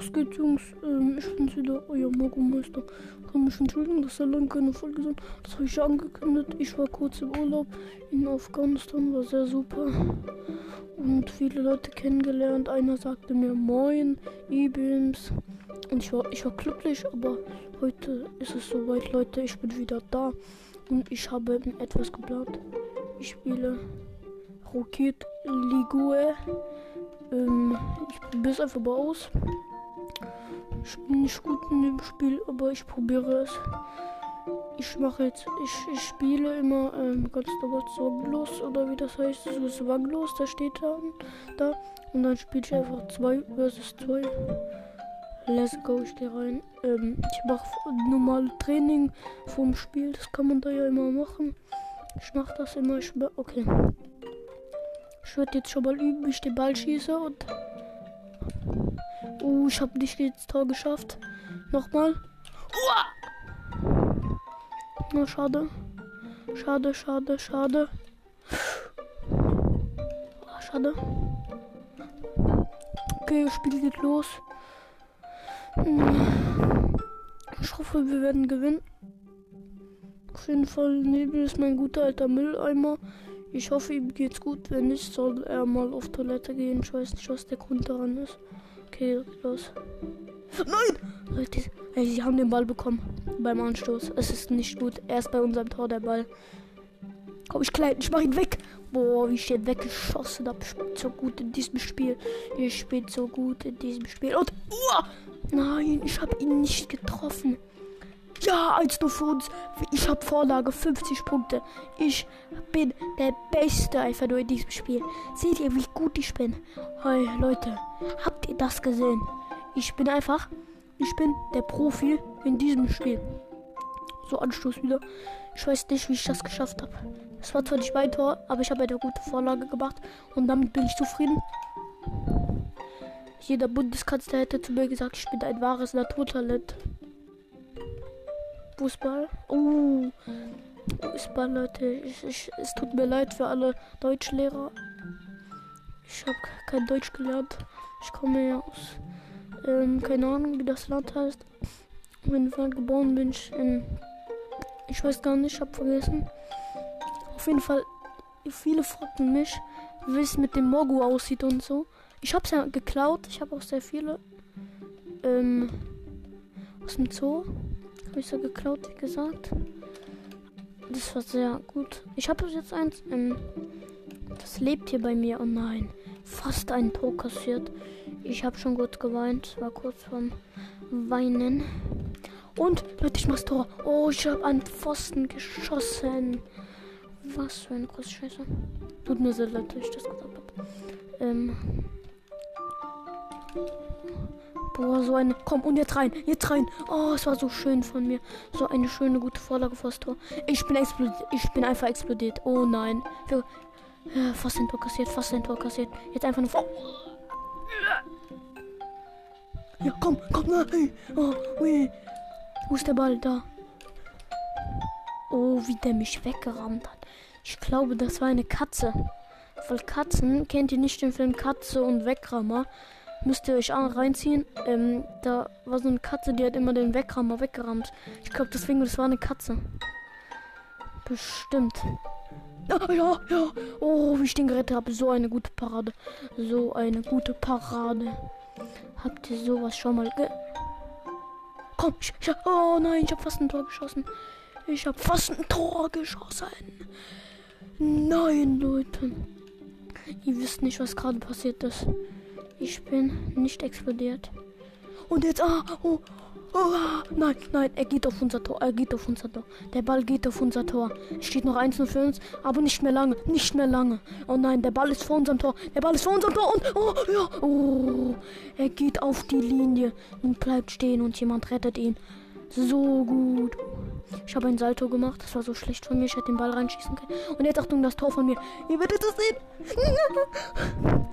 Was geht, Jungs? Ähm, ich bin's wieder, euer Mogomeister. Kann mich entschuldigen, dass er lange keine Folge sind. Das habe ich angekündigt. Ich war kurz im Urlaub in Afghanistan, war sehr super. Und viele Leute kennengelernt. Einer sagte mir Moin, Ibims. Und ich war, ich war glücklich, aber heute ist es soweit, Leute. Ich bin wieder da. Und ich habe etwas geplant. Ich spiele Rocket Ligue. Ähm, ich probiere es einfach mal aus. Ich bin nicht gut in dem Spiel, aber ich probiere es. Ich mache jetzt, ich, ich spiele immer ähm, ganz normal zwanglos oder wie das heißt, so zwanglos, da steht da, da und dann spiele ich einfach 2 versus 2. Let's go, ich gehe rein. Ähm, ich mache normal Training vom Spiel, das kann man da ja immer machen. Ich mache das immer, ich okay. Ich werde jetzt schon mal üben, wie ich den Ball schieße und. Oh, ich habe nicht ins Tor geschafft. Nochmal. Uah! Na, schade. Schade, schade, schade. Oh, schade. Okay, das Spiel geht los. Hm. Ich hoffe, wir werden gewinnen. Auf jeden Fall, Nebel ist mein guter alter Mülleimer. Ich hoffe, ihm geht's gut. Wenn nicht, soll er mal auf Toilette gehen. Ich weiß nicht, was der Grund daran ist. Okay, los. Nein! Leute, sie haben den Ball bekommen beim Anstoß. Es ist nicht gut. Er ist bei unserem Tor der Ball. Komm, ich kleid, ich mach ihn weg. Boah, wie ich den weggeschossen habe. Ich spiele so gut in diesem Spiel. Ich spiele so gut in diesem Spiel. Und, uah! nein, ich habe ihn nicht getroffen. Ja, 1 nur für uns. Ich habe Vorlage, 50 Punkte. Ich bin der Beste einfach nur in diesem Spiel. Seht ihr, wie gut ich bin? Hey, Leute, habt ihr das gesehen? Ich bin einfach, ich bin der Profi in diesem Spiel. So, Anstoß wieder. Ich weiß nicht, wie ich das geschafft habe. Es war zwar nicht mein Tor, aber ich habe eine gute Vorlage gemacht und damit bin ich zufrieden. Jeder Bundeskanzler hätte zu mir gesagt, ich bin ein wahres Naturtalent. Fußball. Oh, Fußball, Leute. Ich, ich, es tut mir leid für alle Deutschlehrer. Ich habe kein Deutsch gelernt. Ich komme ja aus, ähm, keine Ahnung, wie das Land heißt. Auf jeden Fall geboren bin ich in, ich weiß gar nicht, ich habe vergessen. Auf jeden Fall, viele fragten mich, wie es mit dem Mogu aussieht und so. Ich habe es ja geklaut. Ich habe auch sehr viele ähm, aus dem Zoo. Habe ich so geklaut, wie gesagt. Das war sehr gut. Ich habe jetzt eins. Ähm, das lebt hier bei mir. Oh nein. Fast ein Tor kassiert. Ich habe schon gut geweint. War kurz vorm Weinen. Und, Leute, ich mach's Tor. Oh, ich habe an Pfosten geschossen. Was für eine große Scheiße. Tut mir sehr leid, dass ich das gesagt habe. Ähm. Boah, so eine. Komm, und jetzt rein. Jetzt rein. Oh, es war so schön von mir. So eine schöne, gute Vorlage fürs Tor. Ich bin explodiert. Ich bin einfach explodiert. Oh nein. Wir, ja, fast ein Tor kassiert. Fast ein Tor kassiert. Jetzt einfach nur. Ja, komm, komm, nein. Oh, ui. Wo ist der Ball? Da. Oh, wie der mich weggerammt hat. Ich glaube, das war eine Katze. Weil Katzen, kennt ihr nicht den Film Katze und Wegrammer? Müsst ihr euch auch reinziehen. Ähm, da war so eine Katze, die hat immer den Wegrammer weggerammt. Ich glaube deswegen, das war eine Katze. Bestimmt. Ja, ja, ja. Oh, wie ich den gerettet habe. So eine gute Parade. So eine gute Parade. Habt ihr sowas schon mal ge... Komm, ich, ich, oh nein, ich habe fast ein Tor geschossen. Ich habe fast ein Tor geschossen. Nein, Leute. Ihr wisst nicht, was gerade passiert ist. Ich bin nicht explodiert. Und jetzt, ah, oh, oh, nein, nein, er geht auf unser Tor, er geht auf unser Tor. Der Ball geht auf unser Tor. Steht noch 1 für uns, aber nicht mehr lange, nicht mehr lange. Oh nein, der Ball ist vor unserem Tor, der Ball ist vor unserem Tor und, oh, ja, oh, er geht auf die Linie und bleibt stehen und jemand rettet ihn. So gut. Ich habe ein Salto gemacht. Das war so schlecht von mir. Ich hätte den Ball reinschießen können. Und jetzt Achtung, das Tor von mir. Ihr werdet es sehen.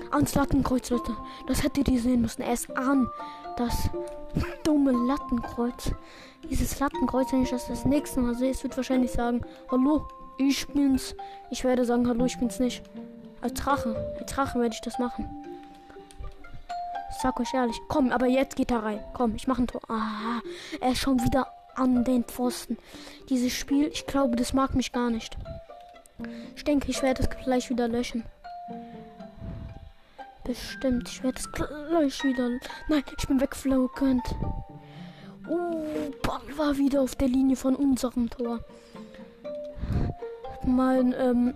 Ans Lattenkreuz, Leute. Das hättet ihr sehen müssen. Er ist an das dumme Lattenkreuz. Dieses Lattenkreuz, wenn ich das das nächste Mal sehe, es wird wahrscheinlich sagen, hallo, ich bin's. Ich werde sagen, hallo, ich bin's nicht. Als Drache. Als Drache werde ich das machen. Ich sag euch ehrlich. Komm, aber jetzt geht er rein. Komm, ich mache ein Tor. Ah, er ist schon wieder an den Pfosten. Dieses Spiel, ich glaube, das mag mich gar nicht. Ich denke, ich werde es gleich wieder löschen. Bestimmt, ich werde es gleich wieder. Nein, ich bin weggeflogen. Uh, Ball war wieder auf der Linie von unserem Tor. Mein, ähm,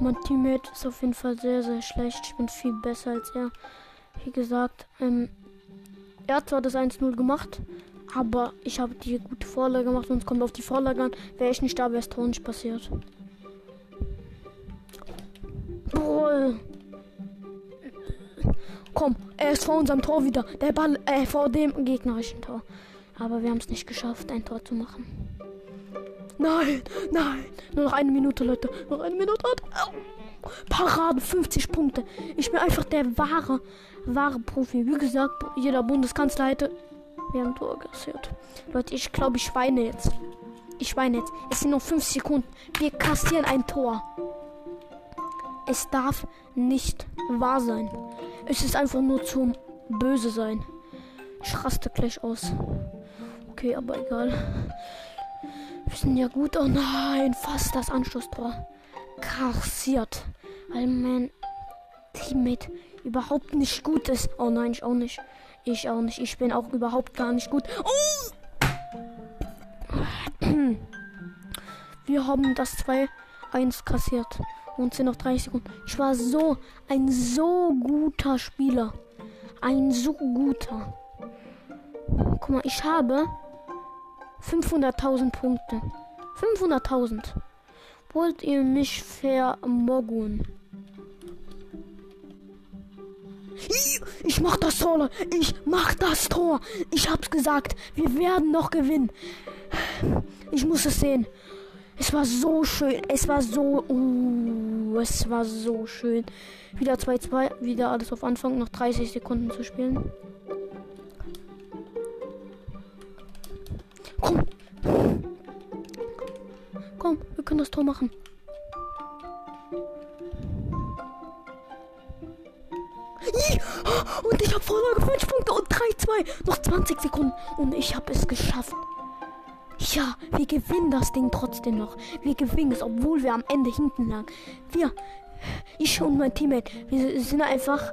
mein Teammate ist auf jeden Fall sehr, sehr schlecht. Ich bin viel besser als er. Wie gesagt, ähm, er hat zwar das 1-0 gemacht, aber ich habe die gute Vorlage gemacht und es kommt auf die Vorlage an. Wäre ich nicht da, wäre es Tor nicht passiert. Boah. Komm, er ist vor unserem Tor wieder. Der Ball, äh, vor dem gegnerischen Tor. Aber wir haben es nicht geschafft, ein Tor zu machen. Nein, nein. Nur noch eine Minute, Leute. Noch eine Minute. Au. Parade, 50 Punkte. Ich bin einfach der wahre, wahre Profi. Wie gesagt, jeder Bundeskanzler hätte wir haben Tor kassiert. Leute, ich glaube, ich weine jetzt. Ich weine jetzt. Es sind noch 5 Sekunden. Wir kassieren ein Tor. Es darf nicht wahr sein. Es ist einfach nur zum Böse sein. Ich raste gleich aus. Okay, aber egal. Wir sind ja gut. Oh nein, fast das Anschlusstor. Kassiert. Weil mein Teammate überhaupt nicht gut ist. Oh nein, ich auch nicht. Ich auch nicht. Ich bin auch überhaupt gar nicht gut. Oh! Wir haben das 2-1 kassiert. Und sind noch 30 Sekunden. Ich war so ein so guter Spieler. Ein so guter. Guck mal, ich habe 500.000 Punkte. 500.000. Wollt ihr mich vermoggen? Ich mach das Tor. Ich mach das Tor. Ich hab's gesagt. Wir werden noch gewinnen. Ich muss es sehen. Es war so schön. Es war so. Uh, es war so schön. Wieder 2-2. Wieder alles auf Anfang. Noch 30 Sekunden zu spielen. Komm. Komm, wir können das Tor machen. Und ich habe Vorlage 5 Punkte und 3-2. Noch 20 Sekunden. Und ich habe es geschafft. Ja, wir gewinnen das Ding trotzdem noch. Wir gewinnen es, obwohl wir am Ende hinten lagen. Wir, ich und mein Teammate, wir sind einfach,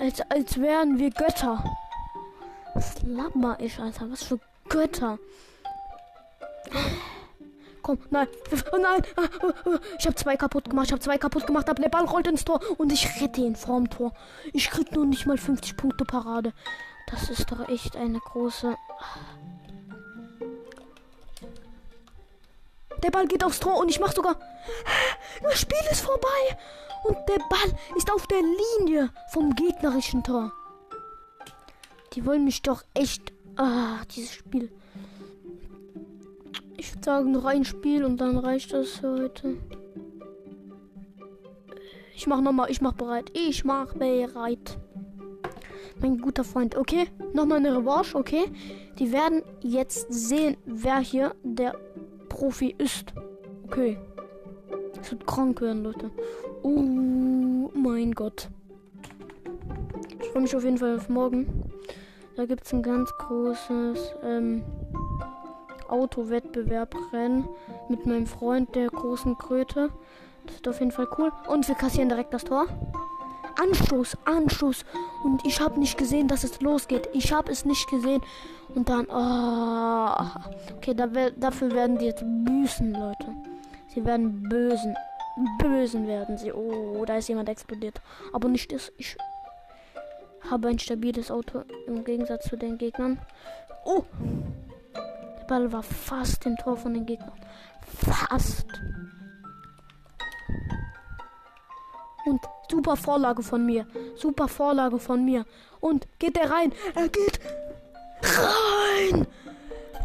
als, als wären wir Götter. Was labber ich, Alter? Was für Götter. Komm, nein, oh nein, ich habe zwei kaputt gemacht, ich habe zwei kaputt gemacht, der Ball rollt ins Tor und ich rette ihn vorm Tor. Ich krieg nur nicht mal 50 Punkte Parade. Das ist doch echt eine große. Der Ball geht aufs Tor und ich mach sogar. Das Spiel ist vorbei und der Ball ist auf der Linie vom gegnerischen Tor. Die wollen mich doch echt. Ah, dieses Spiel. Ich würde sagen, noch ein Spiel und dann reicht das heute. Ich mach nochmal, ich mach bereit. Ich mach bereit. Mein guter Freund, okay? Nochmal eine Revanche, okay? Die werden jetzt sehen, wer hier der Profi ist. Okay. Es wird krank werden, Leute. Oh mein Gott. Ich freue mich auf jeden Fall auf morgen. Da gibt es ein ganz großes ähm, Autowettbewerb-Rennen mit meinem Freund, der großen Kröte. Das ist auf jeden Fall cool. Und wir kassieren direkt das Tor. Anstoß, Anstoß. Und ich habe nicht gesehen, dass es losgeht. Ich habe es nicht gesehen. Und dann, oh. okay, da, dafür werden die jetzt büßen, Leute. Sie werden bösen. Bösen werden sie. Oh, da ist jemand explodiert. Aber nicht ist. Ich habe ein stabiles Auto im Gegensatz zu den Gegnern. Oh! Der Ball war fast im Tor von den Gegnern. Fast. Und super Vorlage von mir. Super Vorlage von mir. Und geht er rein? Er geht rein!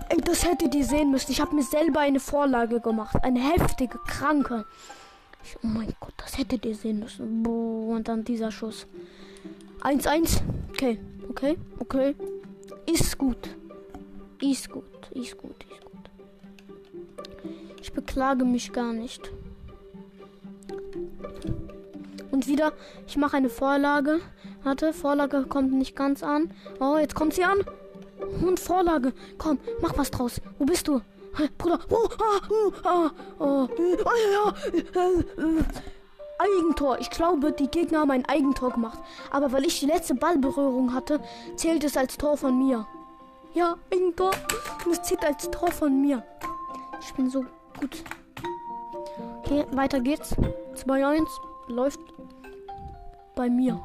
Ey, das hättet ihr sehen müssen. Ich habe mir selber eine Vorlage gemacht. Eine heftige, kranke. Ich, oh mein Gott, das hättet ihr sehen müssen. Boah, und dann dieser Schuss. 1-1. Okay, okay, okay. Ist gut. Ist gut, ist gut, ist gut. Ich beklage mich gar nicht. Und wieder, ich mache eine Vorlage. Warte, Vorlage kommt nicht ganz an. Oh, jetzt kommt sie an. Und Vorlage. Komm, mach was draus. Wo bist du? Hey, Bruder. Oh, ah, oh, oh. Äh, äh. Eigentor. Ich glaube, die Gegner haben ein Eigentor gemacht. Aber weil ich die letzte Ballberührung hatte, zählt es als Tor von mir. Ja, Eigentor. Und es zählt als Tor von mir. Ich bin so gut. Okay, weiter geht's. 2-1 läuft bei mir.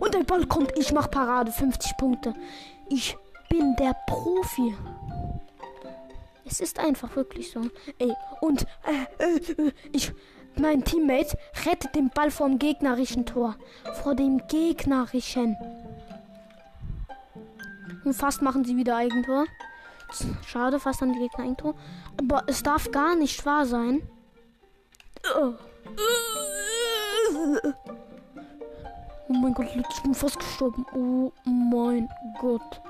Und der Ball kommt. Ich mach Parade. 50 Punkte. Ich bin der Profi. Es ist einfach wirklich so. Ey, und äh, äh, äh ich mein Teammate rettet den Ball vom gegnerischen Tor. Vor dem gegnerischen. Und fast machen sie wieder Eigentor. Schade, fast an die Gegner Eigentor. Aber es darf gar nicht wahr sein. Oh mein Gott, ich bin fast gestorben. Oh mein Gott.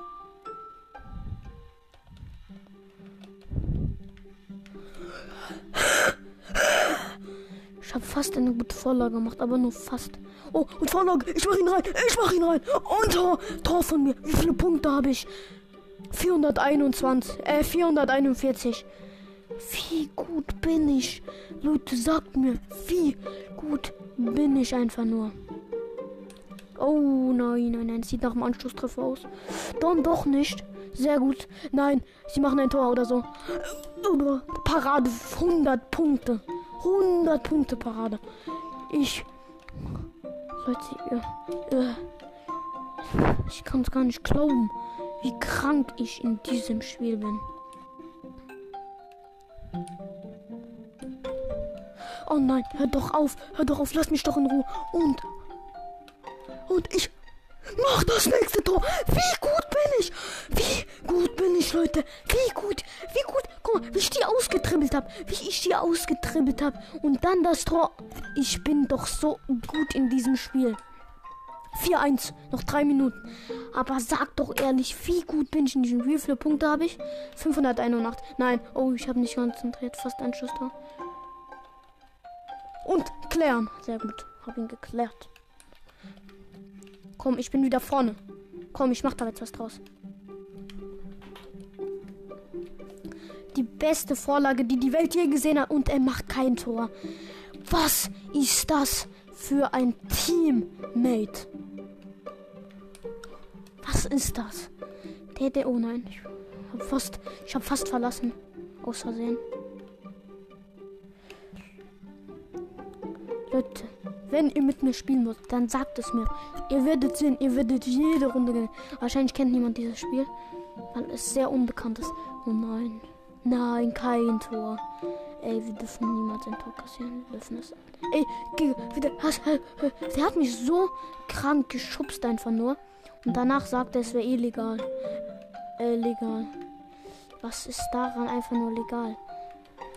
Ich habe fast eine gute Vorlage gemacht, aber nur fast. Oh, und Vorlage. Ich mach ihn rein. Ich mach ihn rein. Und Tor. Tor von mir. Wie viele Punkte habe ich? 421. Äh, 441. Wie gut bin ich? Leute, sagt mir, wie gut bin ich einfach nur? Oh nein, nein, nein. Sieht nach dem Anschlusstreffer aus. Dann doch nicht. Sehr gut. Nein, sie machen ein Tor oder so. Parade. 100 Punkte. 100 Punkte Parade. Ich. Leute, ihr, ich kann es gar nicht glauben, wie krank ich in diesem Spiel bin. Oh nein, hör doch auf, hör doch auf, lass mich doch in Ruhe. Und. Und ich mach das nächste Tor. Wie gut bin ich? Wie gut bin ich, Leute? Wie gut, wie gut. Guck mal, wie ich die ausgetribbelt habe. Wie ich die ausgetribbelt habe. Und dann das Tor. Ich bin doch so gut in diesem Spiel. 4-1, noch drei Minuten. Aber sag doch ehrlich, wie gut bin ich in diesem Spiel? Wie viele Punkte habe ich? 581. Nein, oh, ich habe nicht konzentriert. Fast ein Schusstor. Und klären. Sehr gut. Hab ihn geklärt. Komm, ich bin wieder vorne. Komm, ich mach da jetzt was draus. Die beste Vorlage, die die Welt je gesehen hat. Und er macht kein Tor. Was ist das für ein Teammate? Was ist das? Der, der, oh nein. Ich hab fast, ich hab fast verlassen. Aus Versehen. Leute, wenn ihr mit mir spielen wollt, dann sagt es mir. Ihr werdet sehen, ihr werdet jede Runde gewinnen. Wahrscheinlich kennt niemand dieses Spiel, weil es sehr unbekannt ist. Oh nein. Nein, kein Tor. Ey, wir dürfen niemals ein Tor kassieren. Wir dürfen es. Ey, wieder. Der hat mich so krank geschubst einfach nur. Und danach sagt er, es wäre illegal. Äh, legal. Was ist daran einfach nur legal?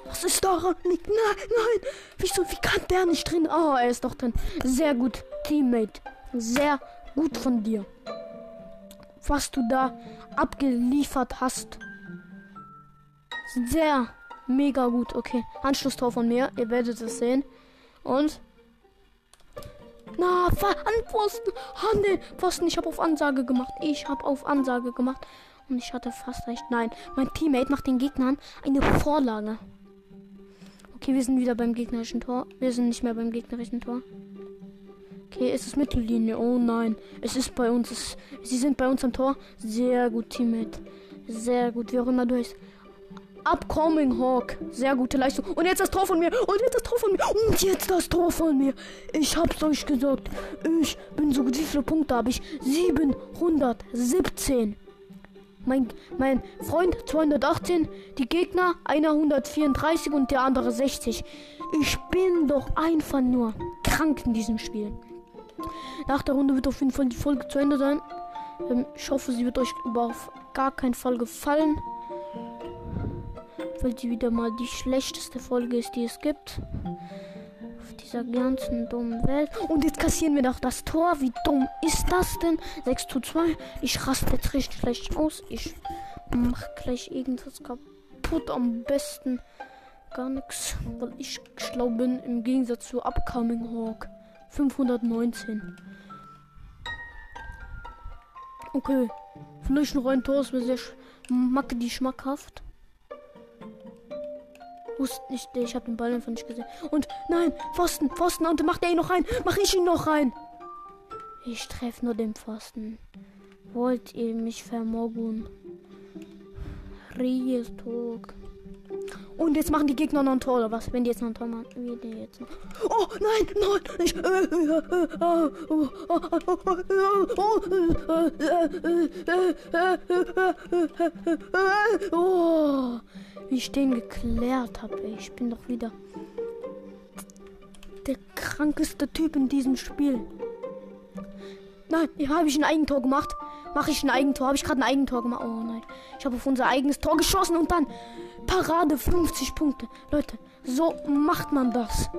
Was ist daran? Nein, nein. Wieso? Wie kann der nicht drin? Oh, er ist doch drin. Sehr gut, Teammate. Sehr gut von dir. Was du da abgeliefert hast. Sehr mega gut. Okay, Anschlusstor von mir. Ihr werdet es sehen. Und na, an Pfosten. An den Pfosten. Ich habe auf Ansage gemacht. Ich habe auf Ansage gemacht. Und ich hatte fast recht. Nein, mein Teammate macht den Gegnern eine Vorlage. Okay, wir sind wieder beim gegnerischen Tor. Wir sind nicht mehr beim gegnerischen Tor. Okay, es ist Mittellinie. Oh nein. Es ist bei uns. Es, sie sind bei uns am Tor. Sehr gut, Teammate. Sehr gut. Wie auch immer du bist. Upcoming Hawk. Sehr gute Leistung. Und jetzt das Tor von mir. Und jetzt das Tor von mir. Und jetzt das Tor von mir. Ich hab's euch gesagt. Ich bin so gut. Wie viele Punkte habe ich? 717. Mein, mein Freund 218, die Gegner einer 134 und der andere 60. Ich bin doch einfach nur krank in diesem Spiel. Nach der Runde wird auf jeden Fall die Folge zu Ende sein. Ähm, ich hoffe, sie wird euch auf gar keinen Fall gefallen. Weil sie wieder mal die schlechteste Folge ist, die es gibt dieser ganzen dummen Welt. Und jetzt kassieren wir noch das Tor. Wie dumm ist das denn? 6 zu 2. Ich raste jetzt richtig schlecht aus. Ich mach gleich irgendwas kaputt. Am besten gar nichts. Weil ich schlau bin im Gegensatz zu Upcoming Hawk. 519. Okay. Vielleicht noch ein Tor, ist mir sehr die schmackhaft. Wusste nicht, ich habe den Ball einfach nicht gesehen. Und nein, Pfosten, Pfosten, und macht er ihn noch rein. Mach ich ihn noch rein. Ich treffe nur den Pfosten. Wollt ihr mich vermoggen? Real Talk. Und jetzt machen die Gegner noch ein Tor, oder was? Wenn die jetzt noch ein Tor machen. Wie die jetzt noch. Oh, nein, nein, ich. Oh, wie ich den geklärt habe. Ich bin doch wieder der krankeste Typ in diesem Spiel. Nein, hier habe ich ein Eigentor gemacht. Mache ich ein Eigentor? Habe ich gerade ein Eigentor gemacht? Oh nein. Ich habe auf unser eigenes Tor geschossen und dann Parade 50 Punkte. Leute, so macht man das.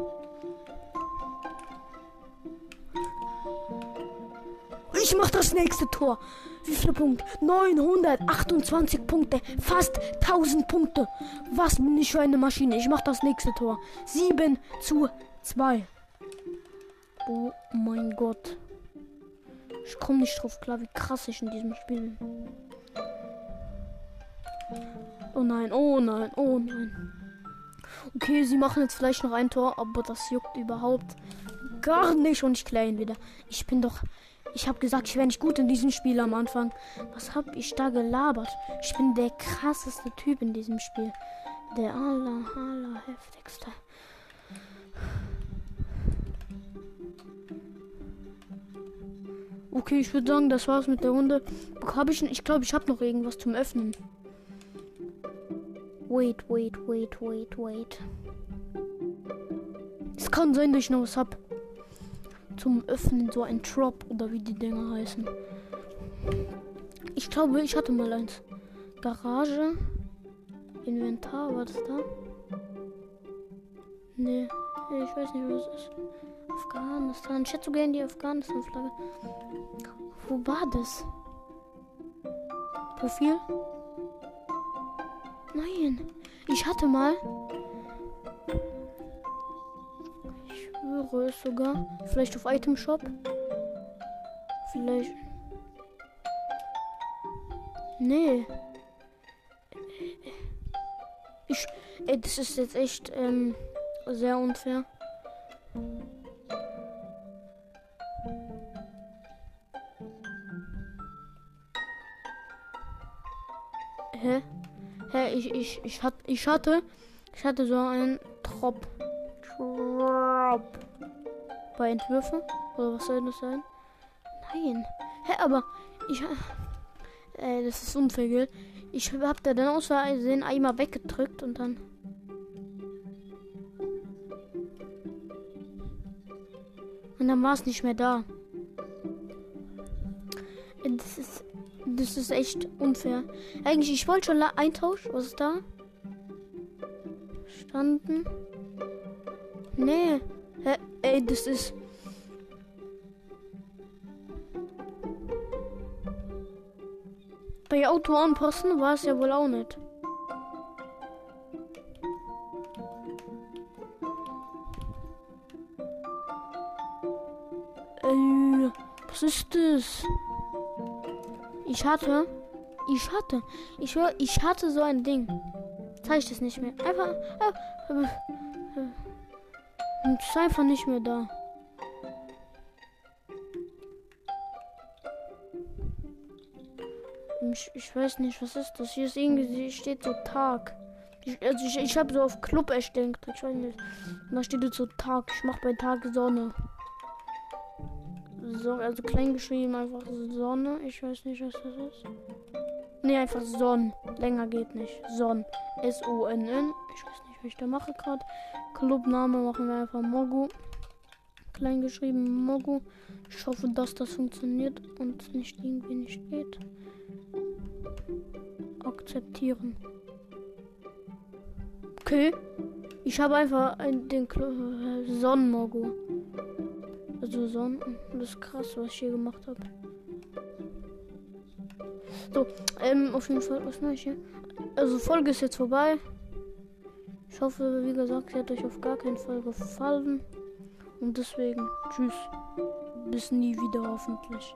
Ich mache das nächste Tor. Wie viele Punkte? 928 Punkte. Fast 1000 Punkte. Was bin ich für eine Maschine? Ich mache das nächste Tor. 7 zu 2. Oh mein Gott. Ich komme nicht drauf klar, wie krass ich in diesem Spiel bin. Oh nein, oh nein, oh nein. Okay, sie machen jetzt vielleicht noch ein Tor, aber das juckt überhaupt gar nicht und ich klein wieder. Ich bin doch. Ich habe gesagt, ich wäre nicht gut in diesem Spiel am Anfang. Was habe ich da gelabert? Ich bin der krasseste Typ in diesem Spiel. Der aller, aller heftigste. Okay, ich würde sagen, das war's mit der Runde. Habe ich, ich glaube, ich habe noch irgendwas zum Öffnen. Wait, wait, wait, wait, wait. Es kann sein, dass ich noch was hab. Zum Öffnen, so ein Drop oder wie die Dinger heißen. Ich glaube, ich hatte mal eins. Garage. Inventar, war das da? Nee, ich weiß nicht, was ist. Afghanistan. Ich hätte so gerne die Afghanistan-Flagge. Wo war das? Profil? Nein. Ich hatte mal. Schwöre es sogar. Vielleicht auf Item Shop. Vielleicht. Nee. Ich. Ey, das ist jetzt echt ähm, sehr unfair. Hä? Hä, ich, ich, ich, hat, ich hatte, ich hatte so einen. Trop. Bei Entwürfen? Oder was soll das sein? Nein. Hä, aber ich, äh, das ist unfair, Ich hab da dann aus Versehen einmal weggedrückt und dann. Und dann war es nicht mehr da. Das ist das ist echt unfair. Eigentlich, ich wollte schon eintauschen. Was ist da? Standen. Nee. Ey, das ist. Bei Auto anpassen war es ja wohl auch nicht. Äh, was ist das? Ich hatte. Ich hatte. Ich ich hatte so ein Ding. Zeige ich das nicht mehr. Einfach. Äh, äh, äh, ist einfach nicht mehr da. Ich, ich weiß nicht, was ist das? Hier ist irgendwie steht so Tag. Ich, also ich, ich habe so auf Club gedrückt. Ich weiß nicht. Und da steht jetzt so Tag. Ich mache bei Tag Sonne. So, also klein geschrieben, einfach Sonne. Ich weiß nicht, was das ist. Ne, einfach Sonn. Länger geht nicht. Sonn. S-O-N-N. Ich weiß nicht, was ich da mache gerade. Clubname machen wir einfach Mogu. Klein geschrieben Mogu. Ich hoffe, dass das funktioniert und nicht irgendwie nicht geht. Akzeptieren. Okay. Ich habe einfach den äh, Sonnenmogu. Also Sonnen. Das ist krass, was ich hier gemacht habe. So, ähm, auf jeden Fall, was mache ich hier? Also Folge ist jetzt vorbei hoffe, wie gesagt, sie hat euch auf gar keinen Fall gefallen. Und deswegen, tschüss. Bis nie wieder hoffentlich.